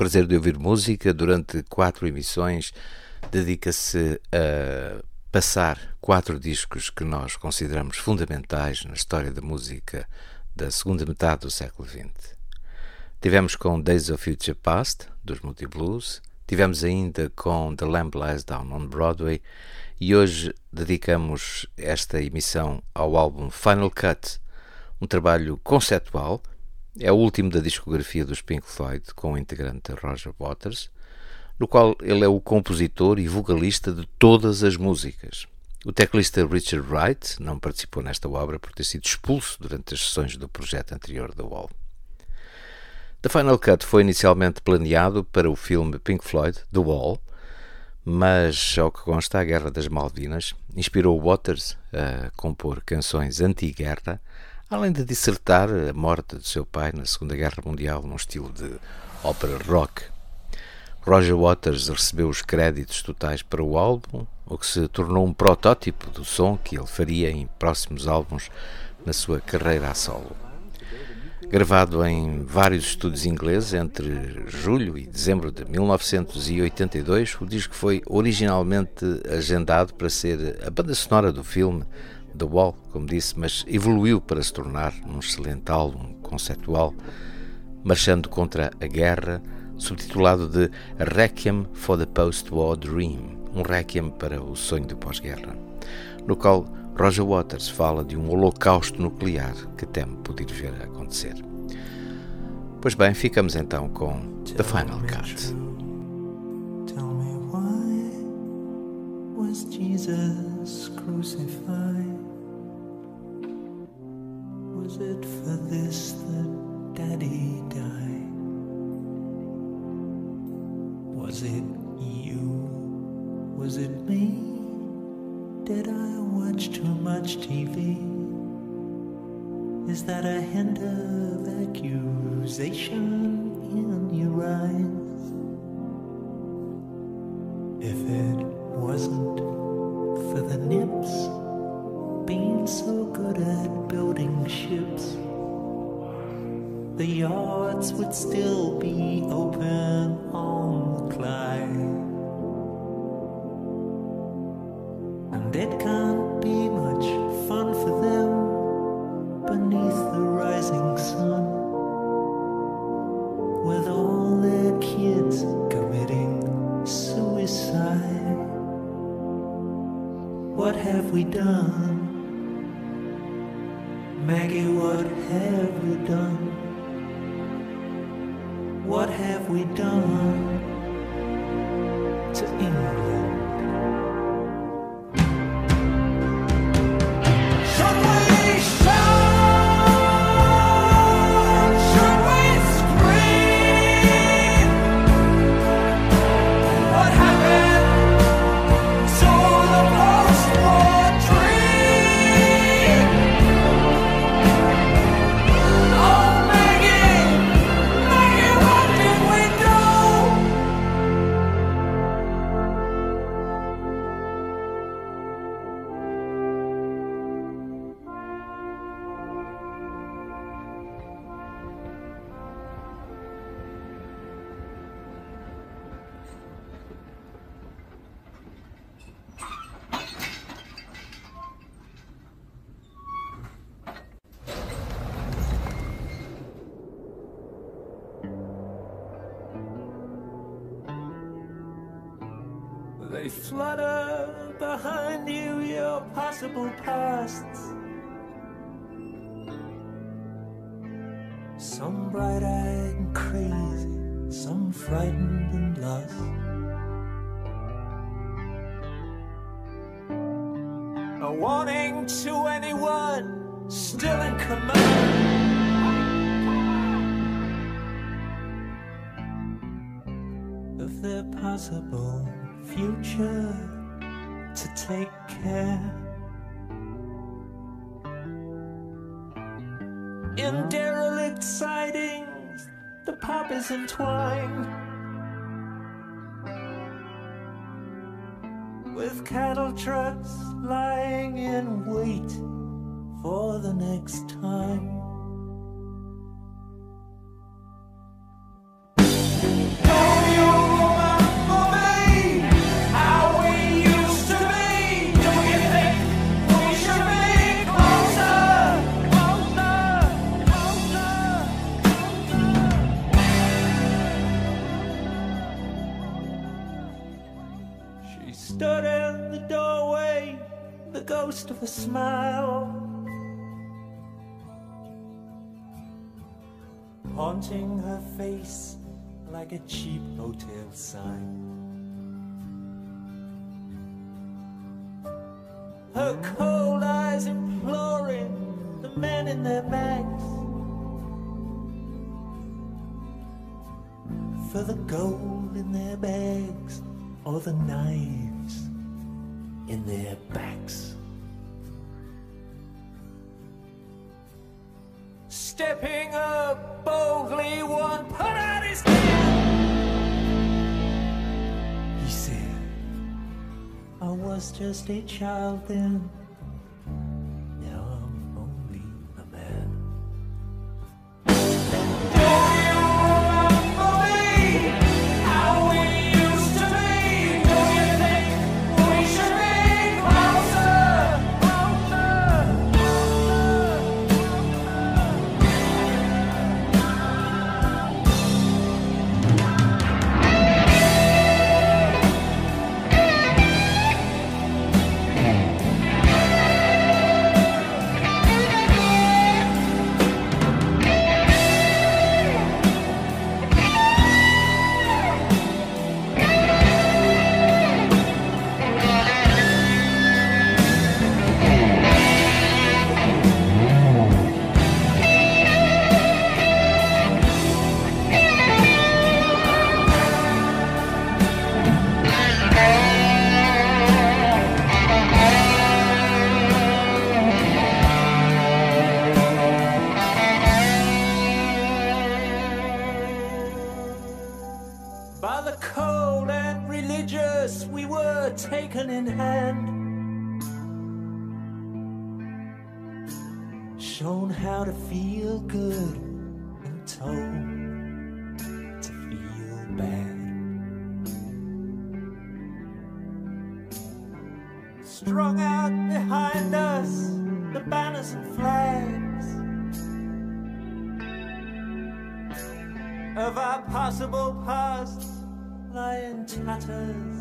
Prazer de ouvir música. Durante quatro emissões dedica-se a passar quatro discos que nós consideramos fundamentais na história da música da segunda metade do século XX. Tivemos com Days of Future Past, dos Multi Blues, tivemos ainda com The Lamb Lies Down on Broadway. E hoje dedicamos esta emissão ao álbum Final Cut, um trabalho conceptual é o último da discografia dos Pink Floyd, com o integrante Roger Waters, no qual ele é o compositor e vocalista de todas as músicas. O teclista Richard Wright não participou nesta obra por ter sido expulso durante as sessões do projeto anterior da Wall. The Final Cut foi inicialmente planeado para o filme Pink Floyd The Wall, mas, ao que consta, a Guerra das Malvinas inspirou Waters a compor canções anti-guerra além de dissertar a morte de seu pai na Segunda Guerra Mundial num estilo de ópera rock. Roger Waters recebeu os créditos totais para o álbum, o que se tornou um protótipo do som que ele faria em próximos álbuns na sua carreira a solo. Gravado em vários estúdios ingleses entre julho e dezembro de 1982, o disco foi originalmente agendado para ser a banda sonora do filme The Wall, como disse, mas evoluiu para se tornar um excelente álbum conceptual, marchando contra a guerra, subtitulado de Requiem for the Post-War Dream, um requiem para o sonho do pós-guerra, no qual Roger Waters fala de um holocausto nuclear que teme poder ver acontecer. Pois bem, ficamos então com The Final Cut. Tell me why was Jesus crucified? Was it for this that Daddy died? Was it you? Was it me? Did I watch too much TV? Is that a hint of accusation in your eyes? They flutter behind you your possible pasts. Some bright eyed and crazy, some frightened and lost. A warning to anyone still in command. if they're possible future to take care. In derelict sidings, the pop is entwined with cattle trucks lying in wait for the next time. Like a cheap hotel sign. Her cold eyes imploring the men in their bags for the gold in their bags or the knives in their backs. Stepping up boldly, one put out his hand. I was just a child then. Strung out behind us, the banners and flags. of our possible past lie in tatters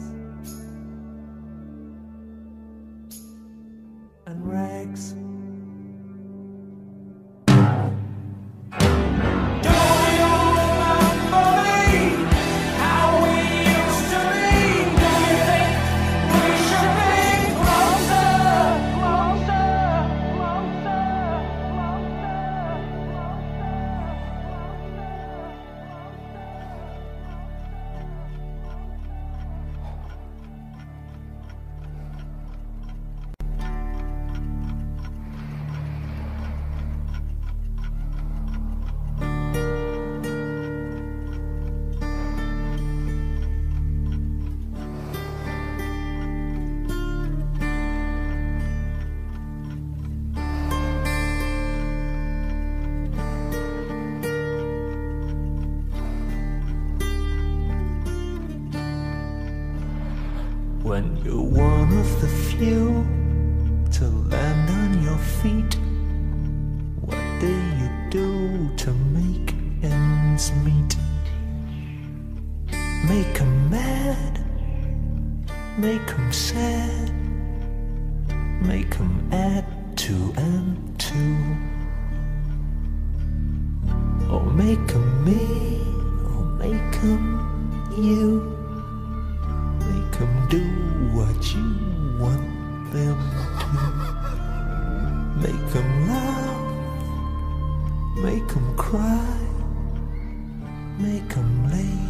make 'em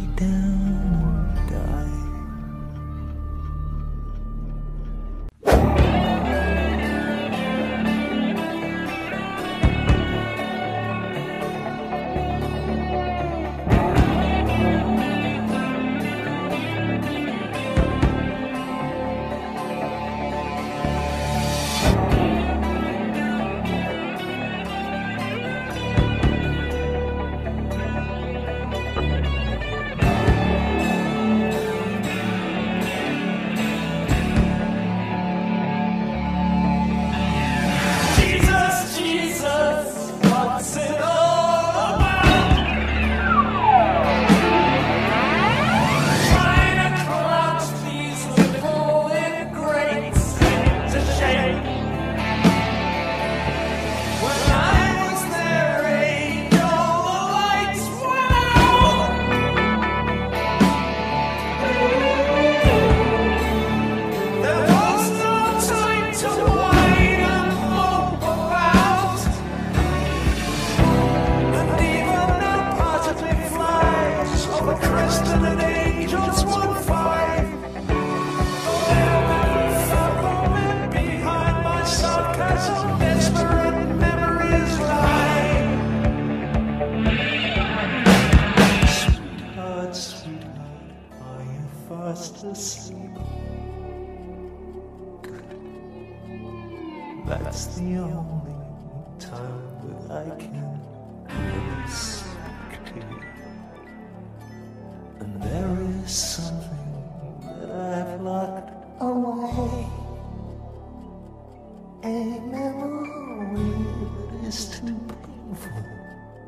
is too painful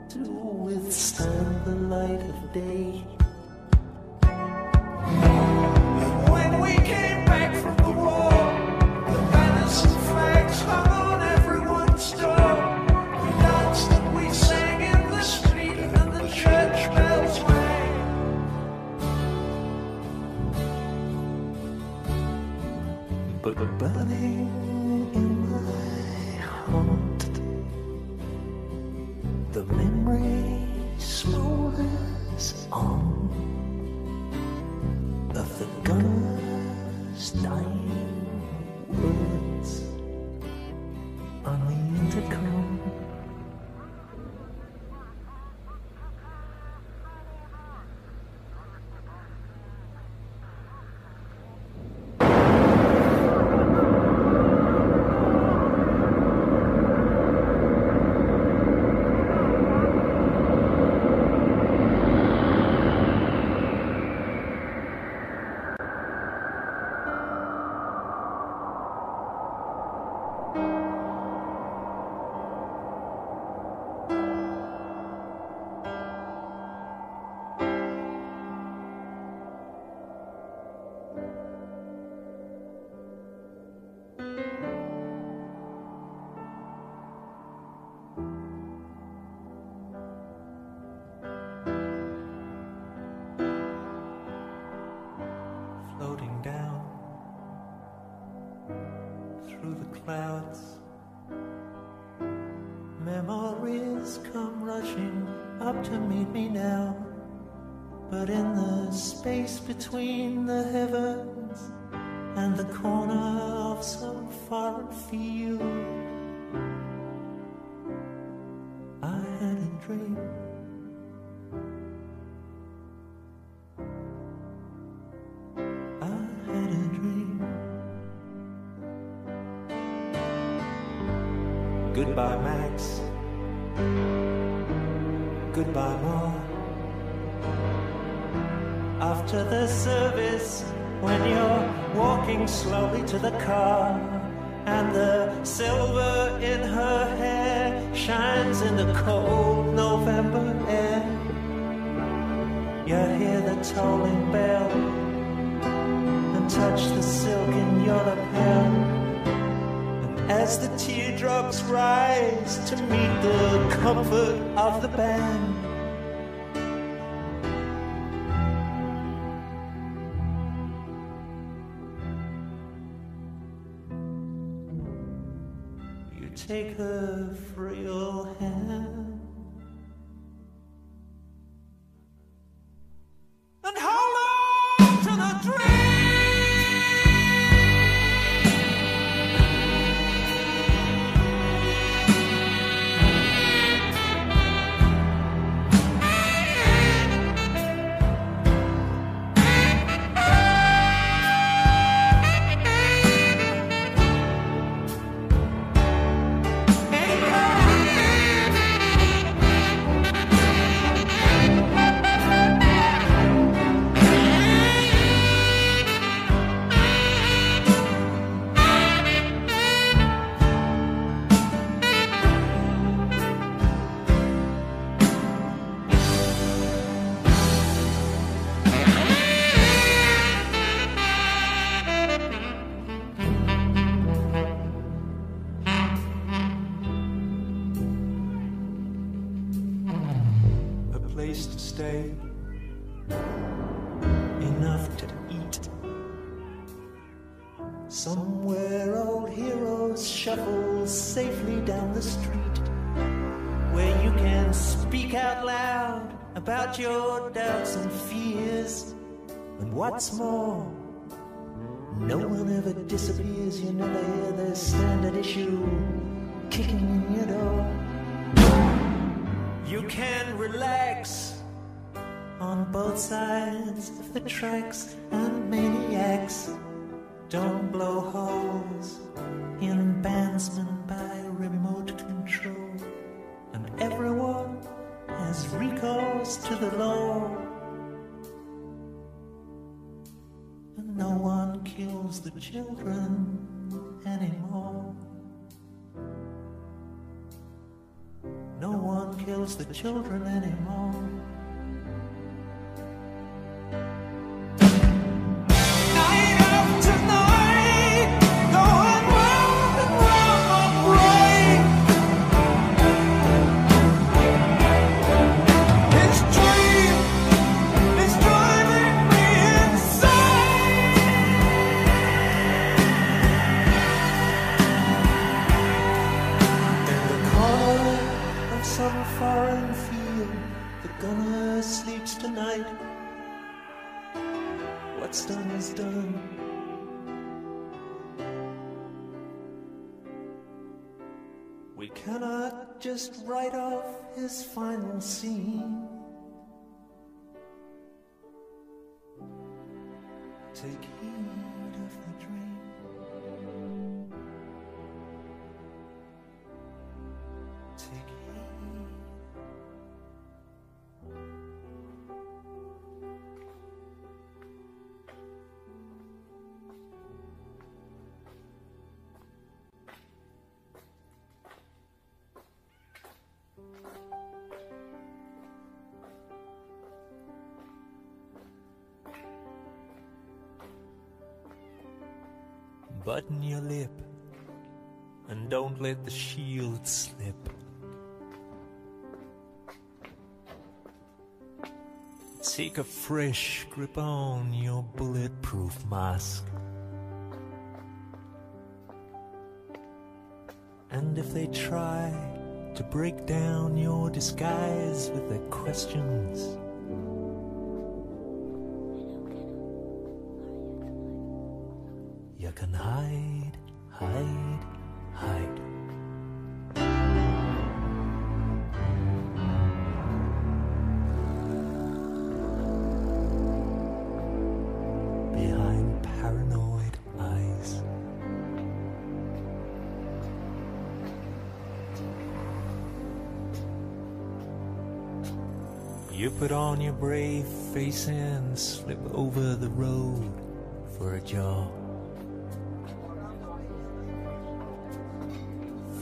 to withstand the light of day. To meet me now, but in the space between the heavens and the corner of some foreign field, I had a dream. I had a dream. Goodbye, Max. Goodbye, Ma. After the service, when you're walking slowly to the car, and the silver in her hair shines in the cold November air. You hear the tolling bell and touch the silk in your lapel. And as the teardrops rise to meet the comfort of the band. Take her frail hand about your doubts and fears. And what's more, no one ever disappears. You never hear the standard issue kicking in your door. You can relax on both sides of the tracks, and maniacs don't blow holes in bandsmen by remote control. And everyone has recourse to the law. And no one kills the children anymore. No one kills the children anymore. We cannot just write off his final scene. Take fresh grip on your bulletproof mask. And if they try to break down your disguise with their questions, face and slip over the road for a job.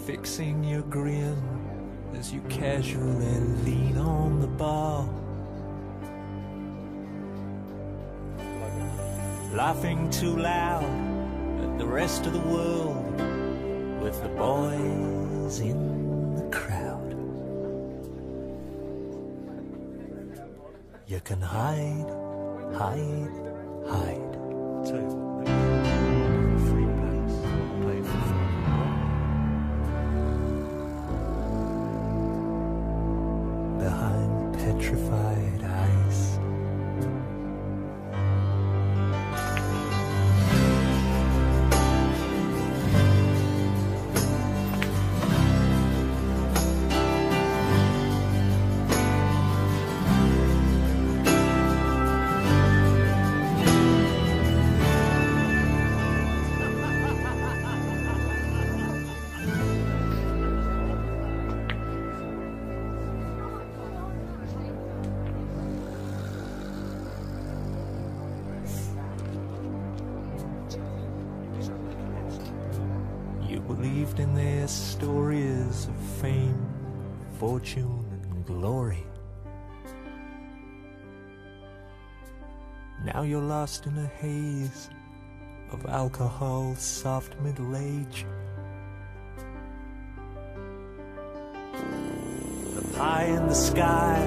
Fixing your grin as you casually lean on the bar. Laughing too loud at the rest of the world with the boys in You can hide, hide, hide. You're lost in a haze of alcohol, soft middle age. The pie in the sky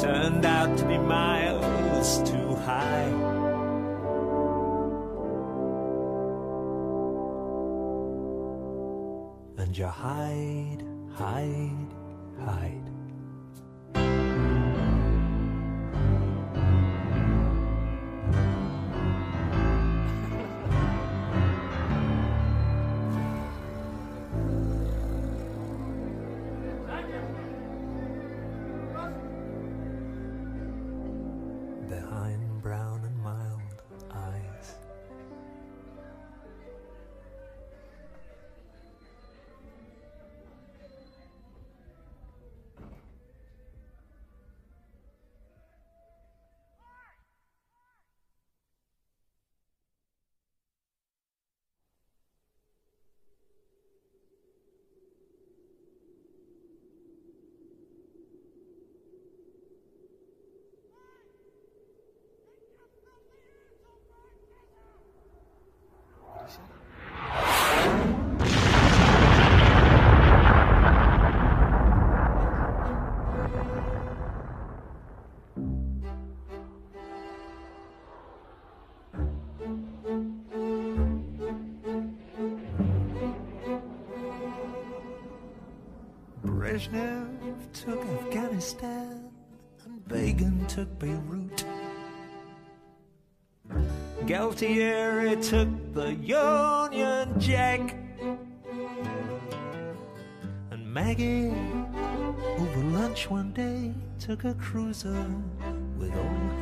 turned out to be miles too high. and you hide, hide. Brezhnev took Afghanistan and Begin took Beirut. Galtieri took the Union Jack. And Maggie, over lunch one day, took a cruiser with all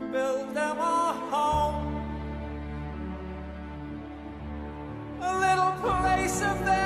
build them a home, a little place of their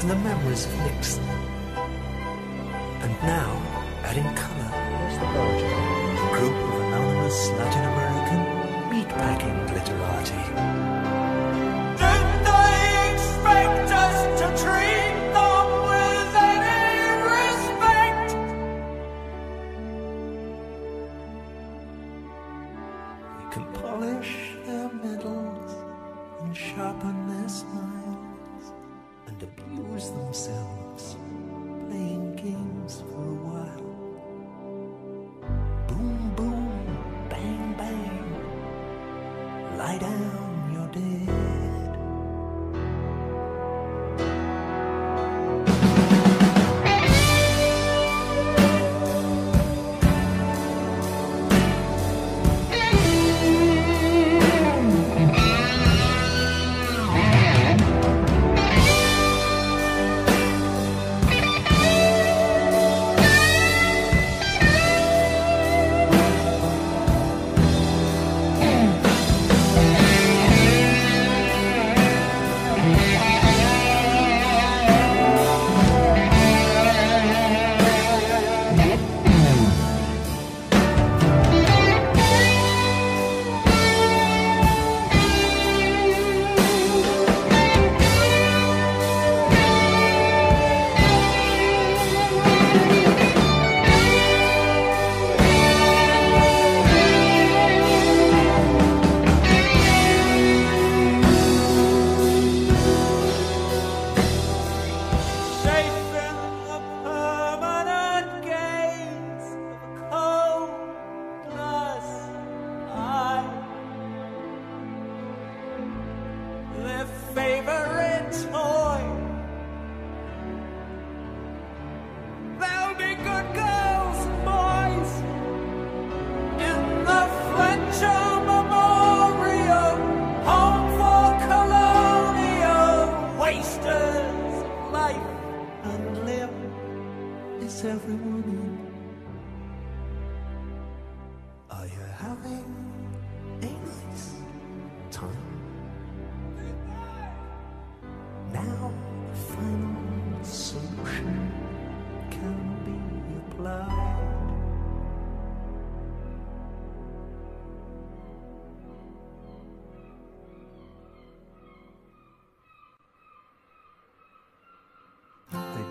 and the memories of Nixon. And now, adding color, a group of anonymous Latin American meatpacking glitterati. Lie down,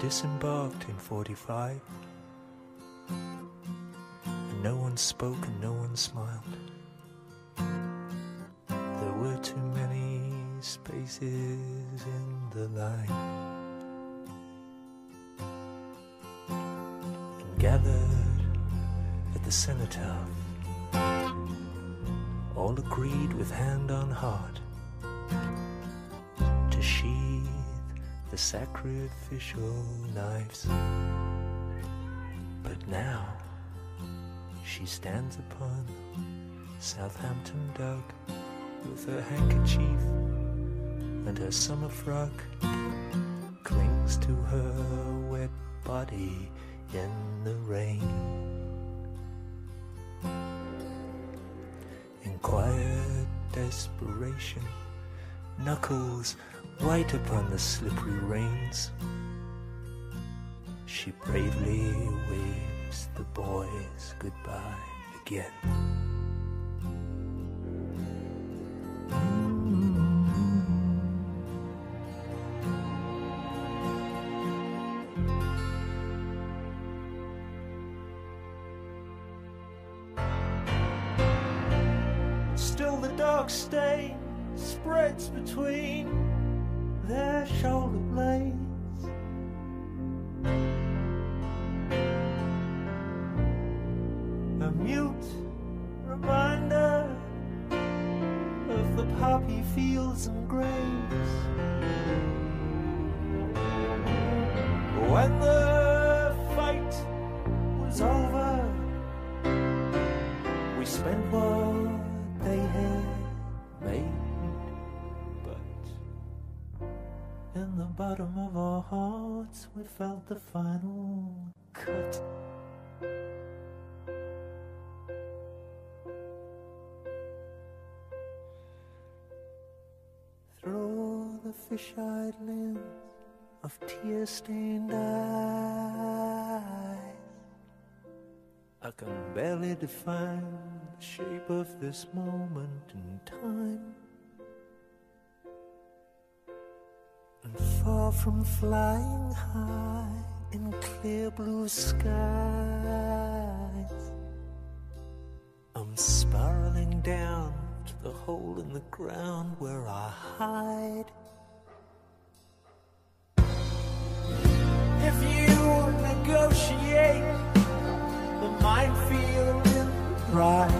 disembarked in 45. And no one spoke and no one smiled. There were too many spaces in the line. And gathered at the cenotaph, all agreed with hand on heart the sacrificial knives. But now she stands upon Southampton Dock with her handkerchief and her summer frock clings to her wet body in the rain. In quiet desperation, knuckles white upon the slippery reins. She bravely waves the boys goodbye again. Poppy fields and graves. When the fight was over, we spent what they had made. But in the bottom of our hearts, we felt the final cut. fish-eyed lens of tear-stained eyes. I can barely define the shape of this moment in time. And far from flying high in clear blue skies, I'm spiraling down to the hole in the ground where I hide. negotiate the minefield in pride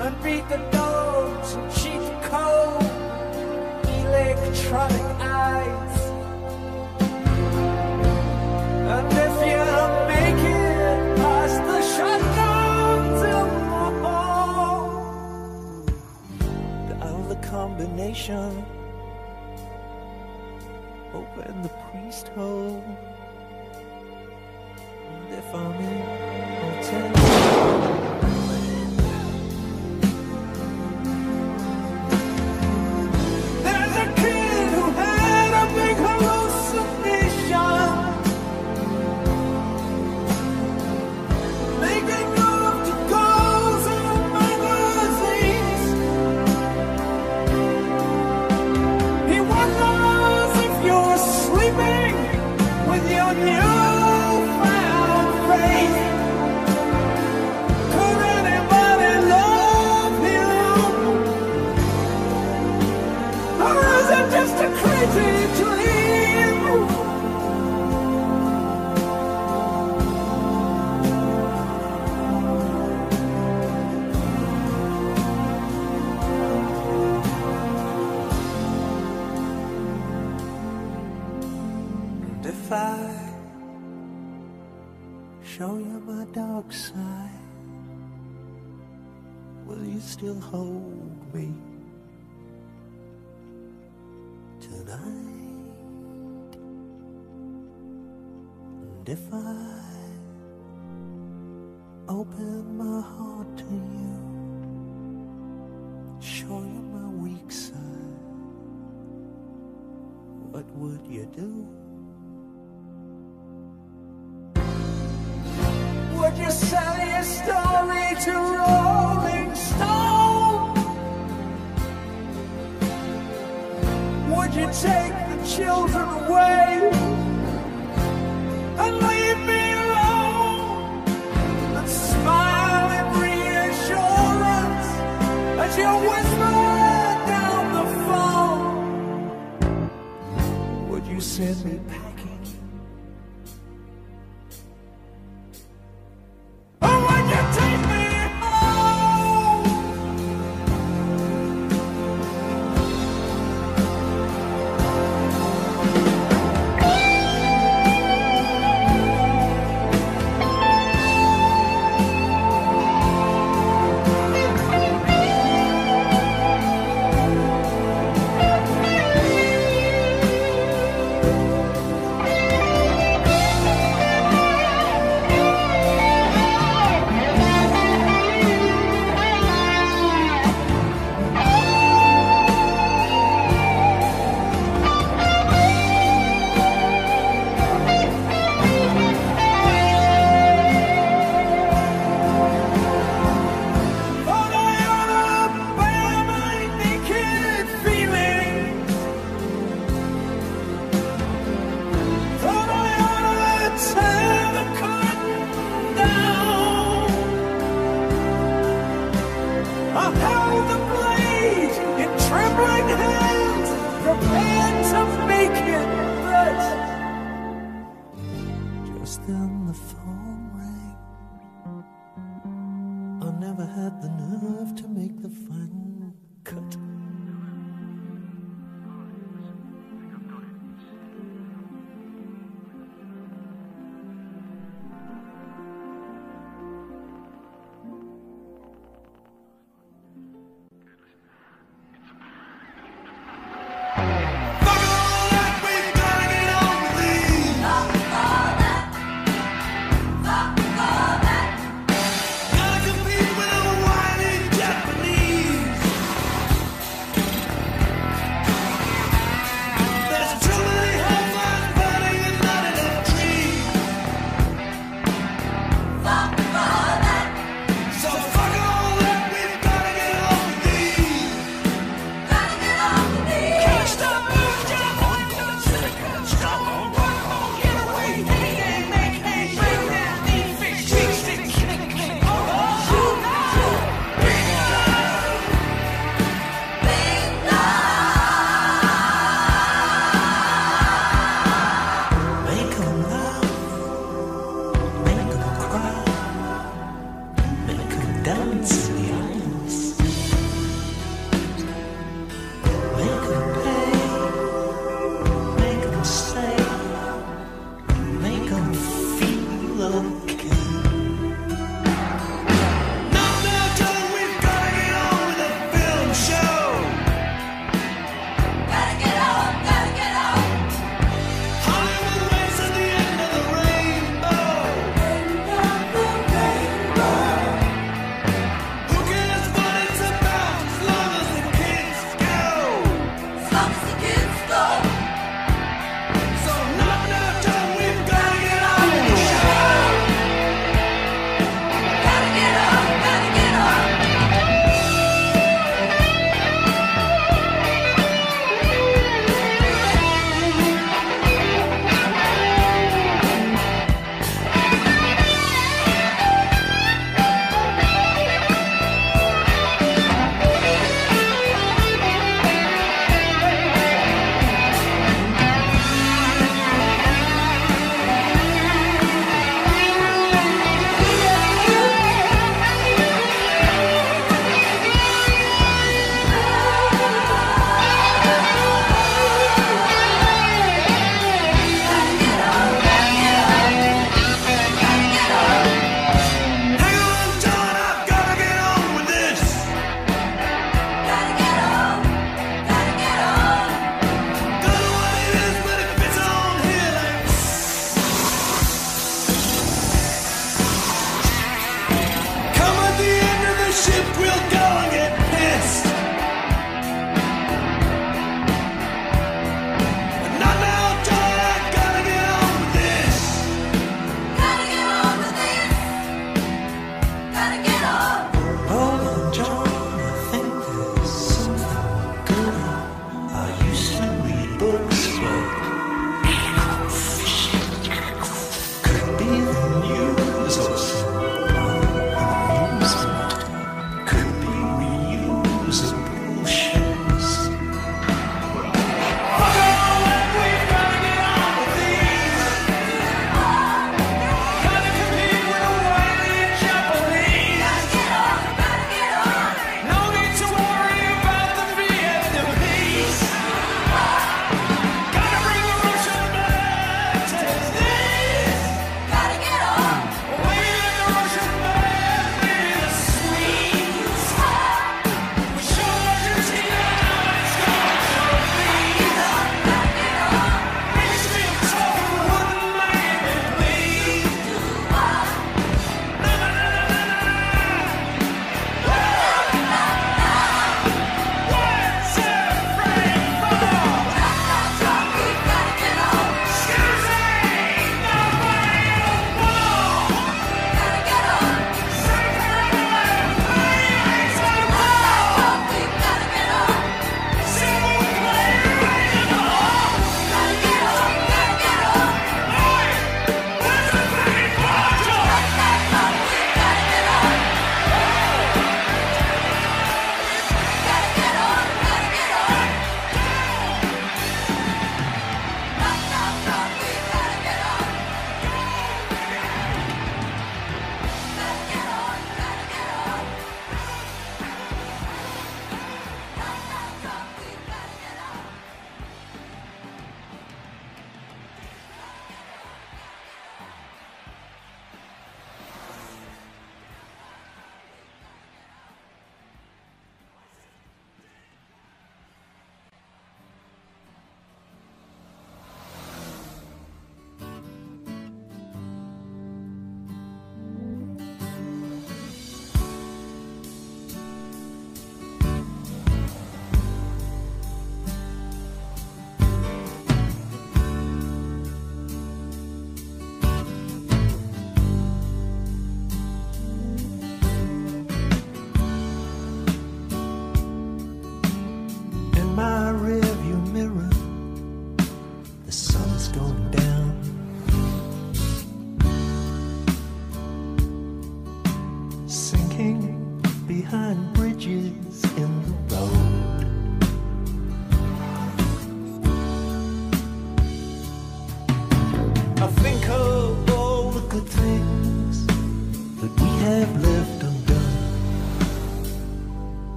and beat the dogs and cheat the cold electronic eyes. And if you make it past the shutdown tomorrow, the dial the combination. Open the least hope. And if I'm in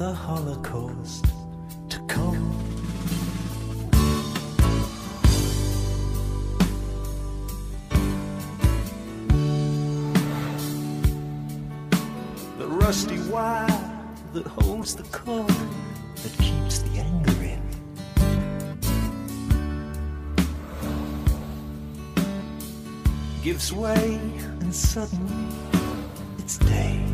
the Holocaust to come. The rusty wire that holds the cord that keeps the anger in. Gives way, and suddenly it's day.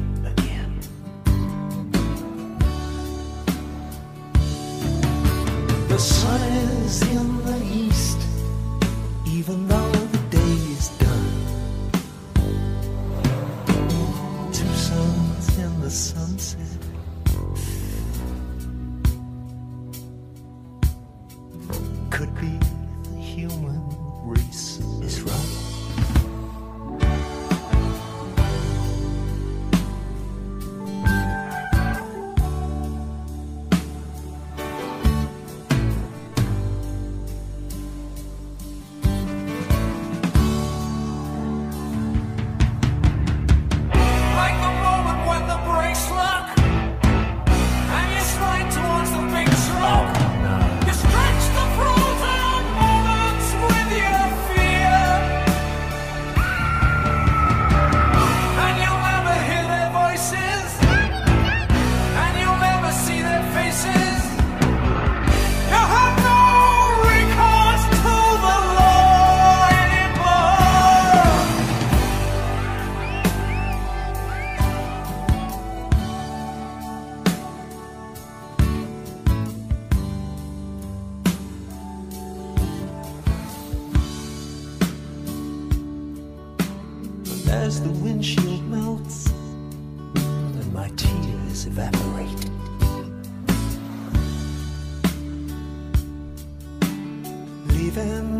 as the windshield melts and my tears evaporate. Leaving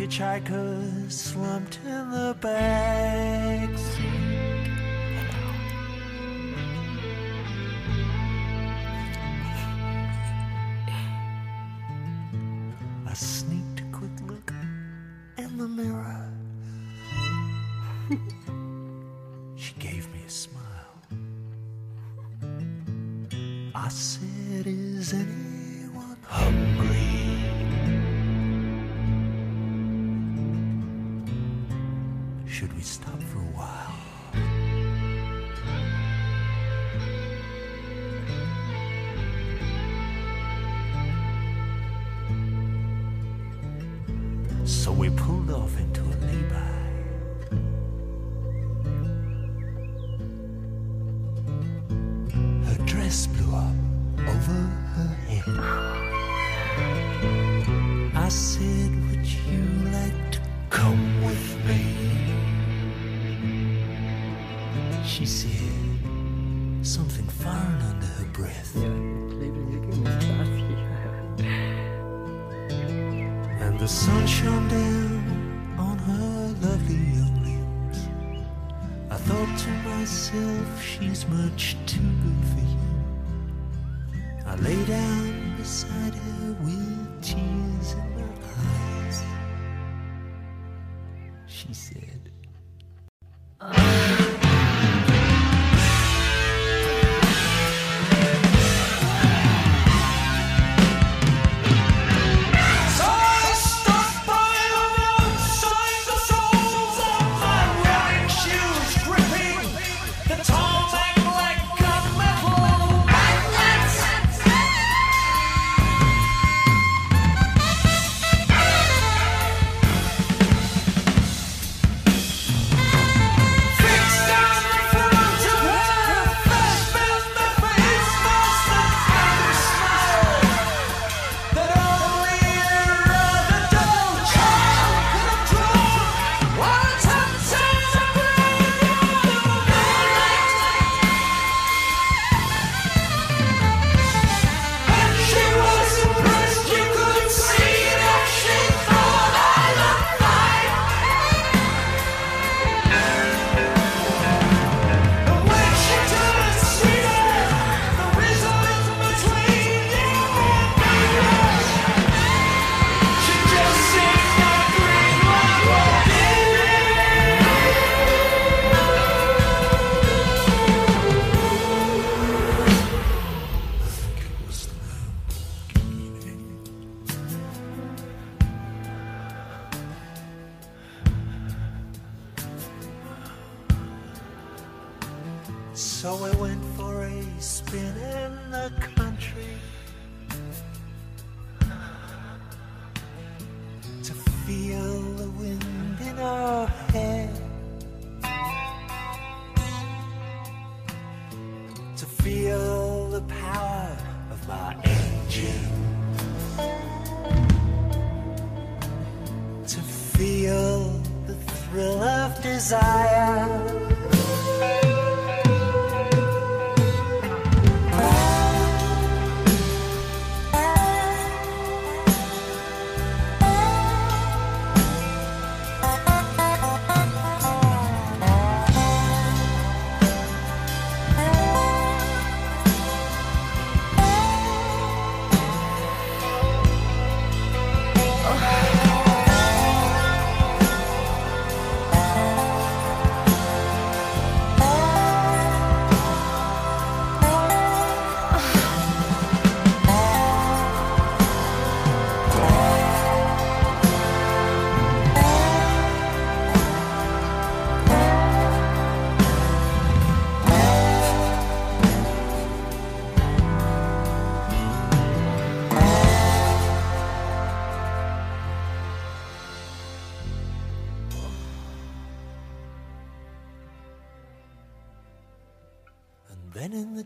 hitchhikers slumped in the backseat. I sneaked a quick look in the mirror. she gave me a smile. I said, Is anyone home?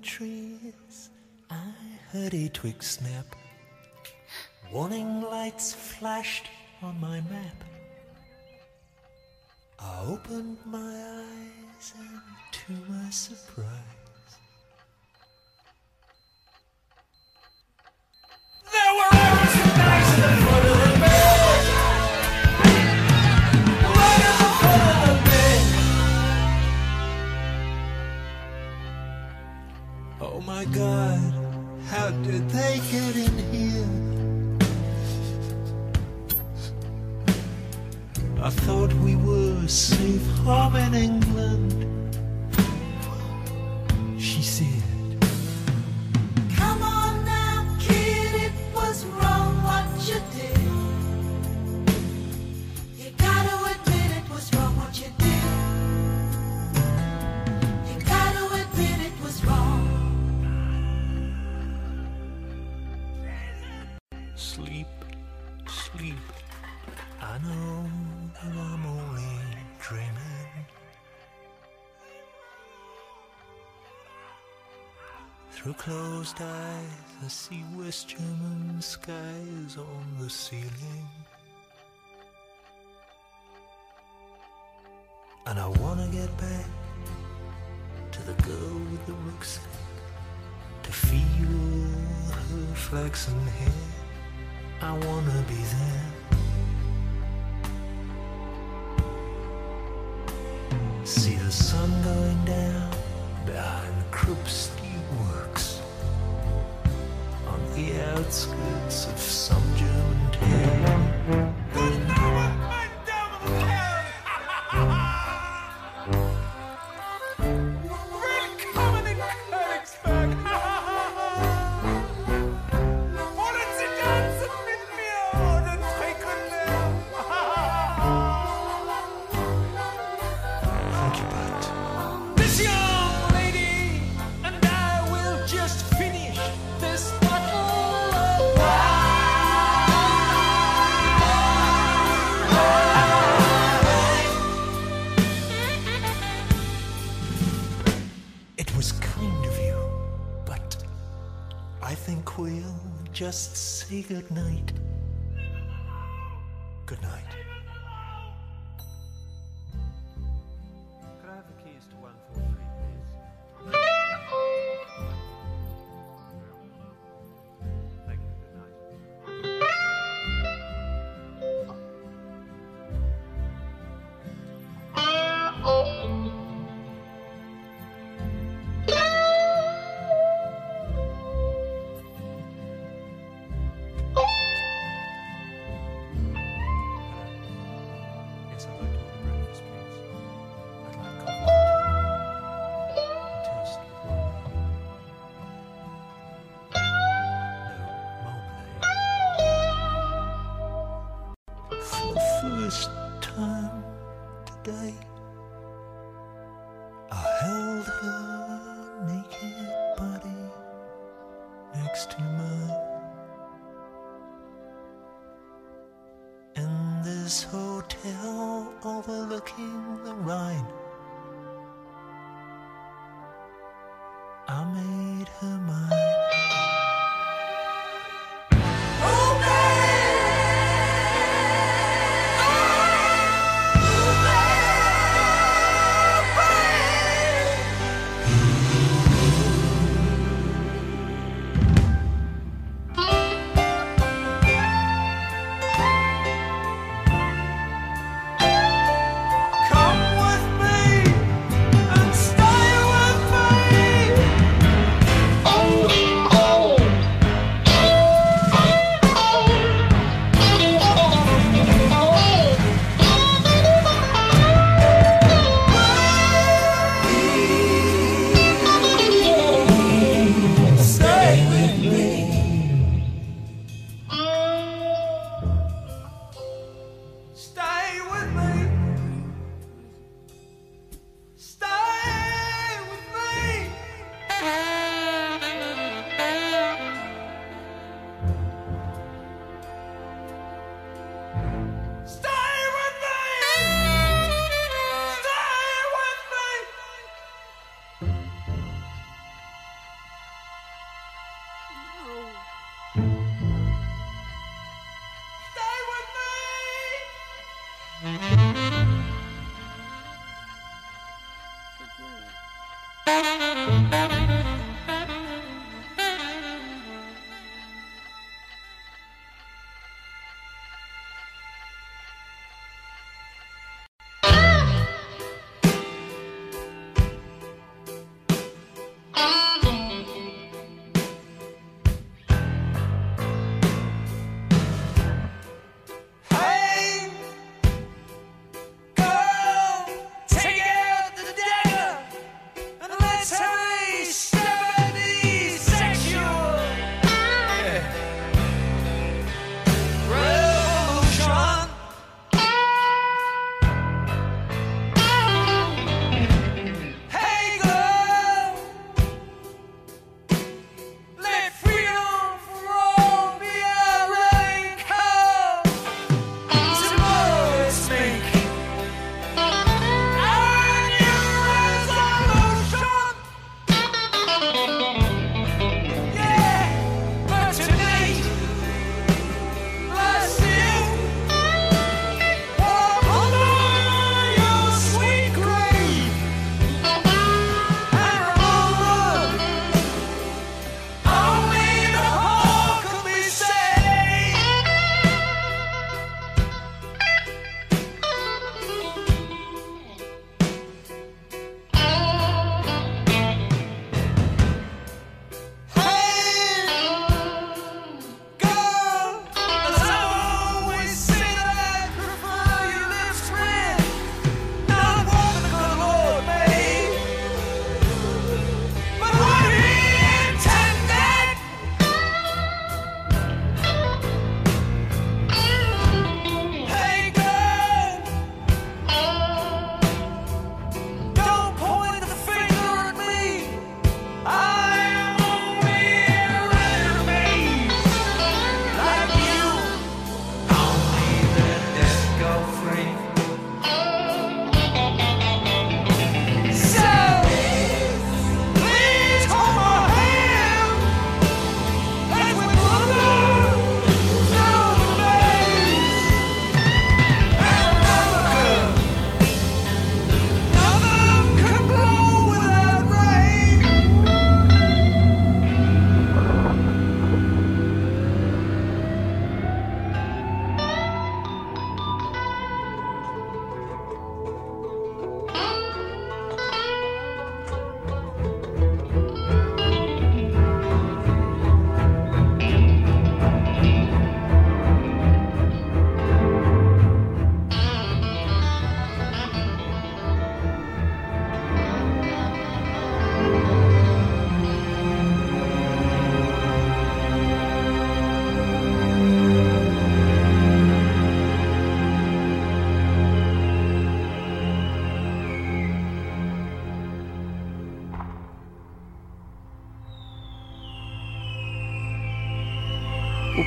trees, I heard a twig snap. Warning lights flashed on my map. I opened my eyes, and to my surprise, there were arrows in my God, how did they get in here? I thought we were safe home in England. Through closed eyes, I see West German skies on the ceiling. And I wanna get back to the girl with the rucksack, to feel her flaxen hair. I wanna be there. See the sun going down behind the croups outskirts of some German town. good night. day.